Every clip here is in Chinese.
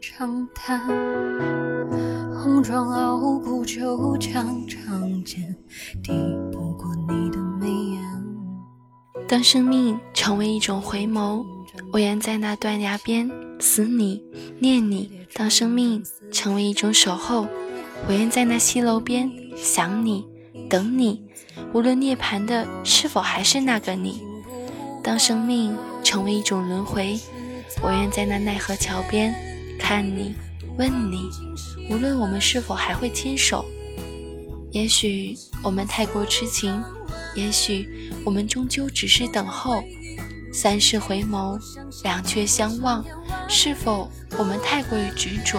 长叹，红妆傲骨就将长剑，抵不过你的眉眼。当生命成为一种回眸，我愿在那断崖边思你念你；当生命成为一种守候，我愿在那西楼边想你等你。无论涅槃的是否还是那个你，当生命成为一种轮回，我愿在那奈何桥边。看你，问你，无论我们是否还会牵手，也许我们太过痴情，也许我们终究只是等候。三世回眸，两却相望，是否我们太过于执着？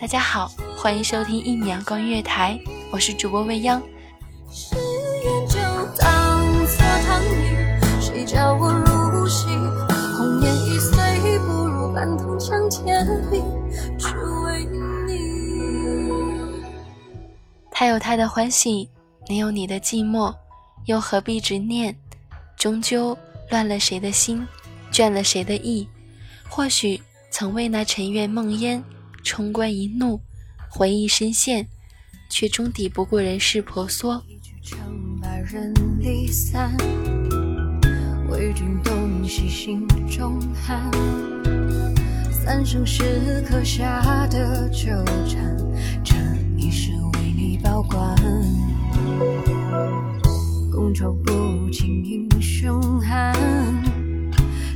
大家好，欢迎收听一米阳光音乐台，我是主播未央。他有他的欢喜，你有你的寂寞，又何必执念？终究乱了谁的心，倦了谁的意？或许曾为那尘缘梦烟，冲冠一怒，回忆深陷，却终抵不过人世婆娑。为君洞悉心中寒，三生石刻下的纠缠，这一世为你保管。觥筹不尽英雄汉，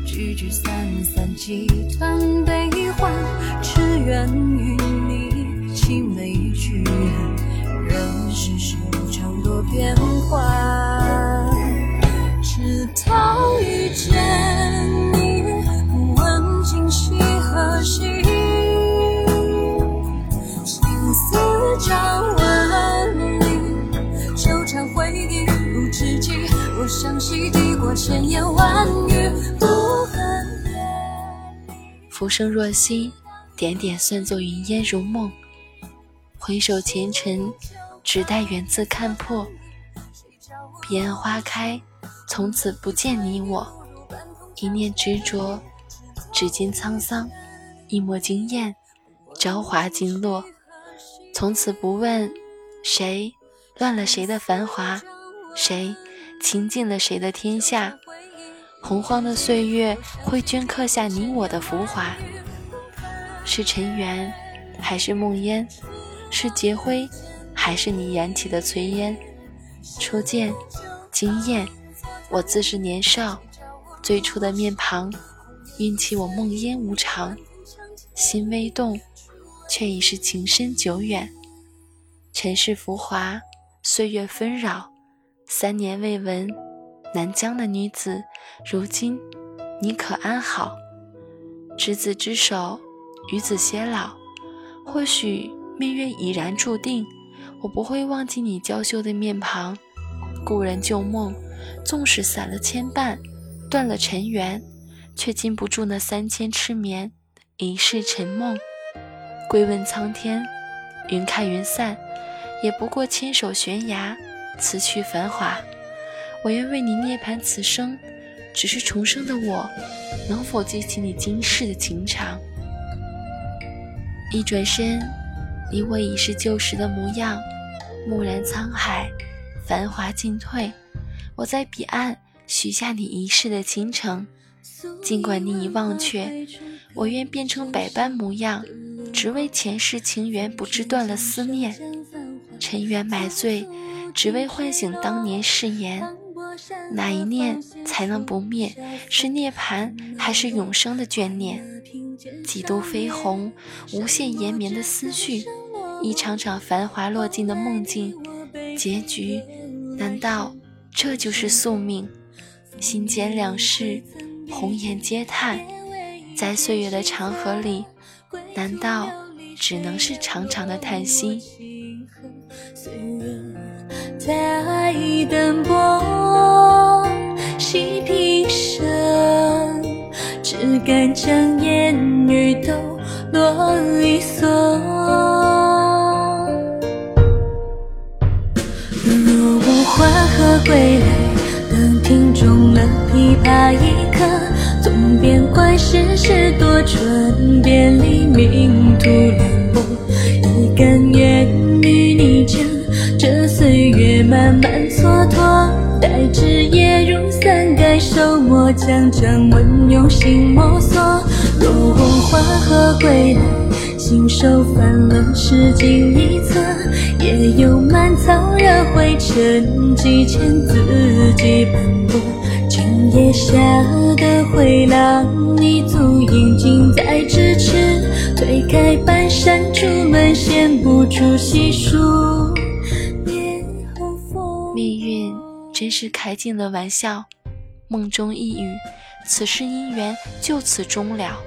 聚聚散散几段悲欢，只愿与浮生若昔，点点算作云烟如梦。回首前尘，只待缘字看破。彼岸花开。从此不见你我，一念执着，指尖沧桑；一抹惊艳，朝华尽落。从此不问谁乱了谁的繁华，谁倾尽了谁的天下。洪荒的岁月会镌刻下你我的浮华。是尘缘，还是梦烟？是劫灰，还是你燃起的炊烟？初见，惊艳。我自是年少，最初的面庞，运起我梦烟无常，心微动，却已是情深久远。尘世浮华，岁月纷扰，三年未闻南疆的女子，如今你可安好？执子之手，与子偕老，或许命运已然注定，我不会忘记你娇羞的面庞，故人旧梦。纵使散了牵绊，断了尘缘，却禁不住那三千痴眠，一世沉梦。归问苍天，云开云散，也不过牵手悬崖，辞去繁华。我愿为你涅槃此生，只是重生的我，能否记起你今世的情长？一转身，你我已是旧时的模样，蓦然沧海，繁华尽退。我在彼岸许下你一世的倾城，尽管你已忘却，我愿变成百般模样，只为前世情缘不知断了思念。尘缘埋醉，只为唤醒当年誓言。哪一念才能不灭？是涅槃，还是永生的眷念？几度飞鸿，无限延绵的思绪，一场场繁华落尽的梦境，结局。难道这就是宿命？心间两世，红颜皆叹，在岁月的长河里，难道只能是长长的叹息？那一刻，纵边关世事多舛，别离命途凉薄，一甘愿与你争。这岁月慢慢蹉跎，待枝叶如伞盖手墨，将掌纹用心摸索。若问花何归来，信手翻了诗经一册，也有满草惹灰尘，几千字迹斑驳。今夜下的回廊，你足印近在咫尺，推开半扇竹门，闲步出西书。真是开尽了玩笑，梦中一语，此世姻缘就此终了。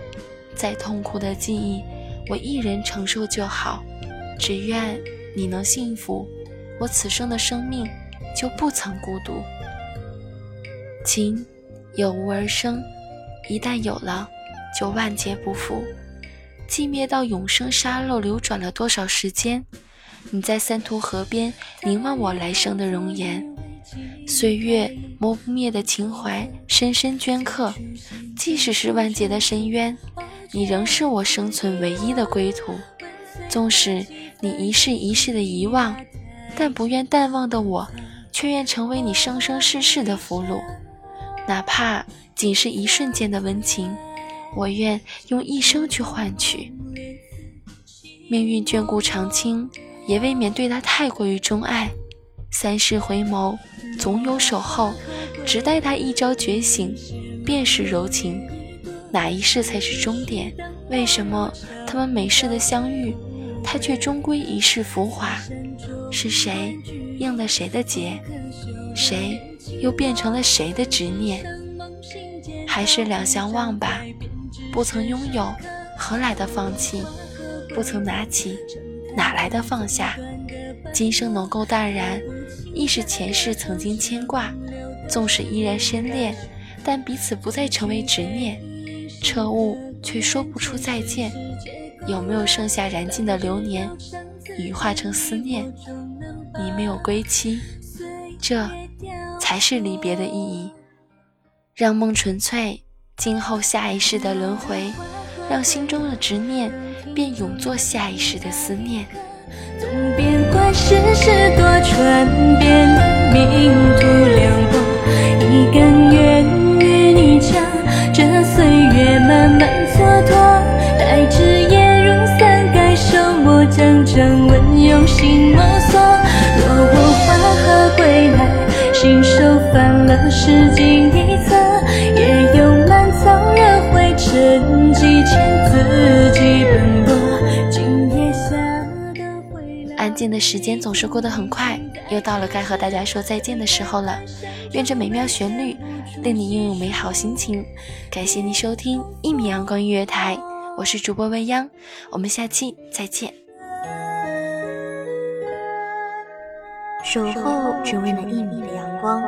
再痛苦的记忆，我一人承受就好。只愿你能幸福，我此生的生命就不曾孤独。情有无而生，一旦有了，就万劫不复。寂灭到永生沙漏流转了多少时间？你在三途河边凝望我来生的容颜。岁月磨不灭的情怀，深深镌刻。即使是万劫的深渊，你仍是我生存唯一的归途。纵使你一世一世的遗忘，但不愿淡忘的我，却愿成为你生生世世的俘虏。哪怕仅是一瞬间的温情，我愿用一生去换取。命运眷顾长青，也未免对他太过于钟爱。三世回眸，总有守候，只待他一朝觉醒，便是柔情。哪一世才是终点？为什么他们每世的相遇，他却终归一世浮华？是谁应了谁的劫？谁又变成了谁的执念？还是两相忘吧。不曾拥有，何来的放弃？不曾拿起，哪来的放下？今生能够淡然。亦是前世曾经牵挂，纵使依然深恋，但彼此不再成为执念。彻悟却说不出再见，有没有剩下燃尽的流年，羽化成思念？你没有归期，这才是离别的意义。让梦纯粹，静候下一世的轮回，让心中的执念便永作下一世的思念。纵边关世事多舛，翻了诗经一册，也有满草惹灰尘，几千字迹斑驳。安静的时间总是过得很快，又到了该和大家说再见的时候了。愿这美妙旋律令你拥有美好心情。感谢您收听一米阳光音乐台，我是主播未央，我们下期再见。守候只为那一米的阳光，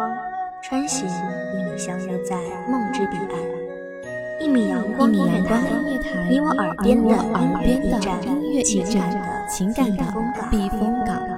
穿行与你相约在梦之彼岸。一米阳光音乐台，你我耳边的音乐驿站，情感的避风港。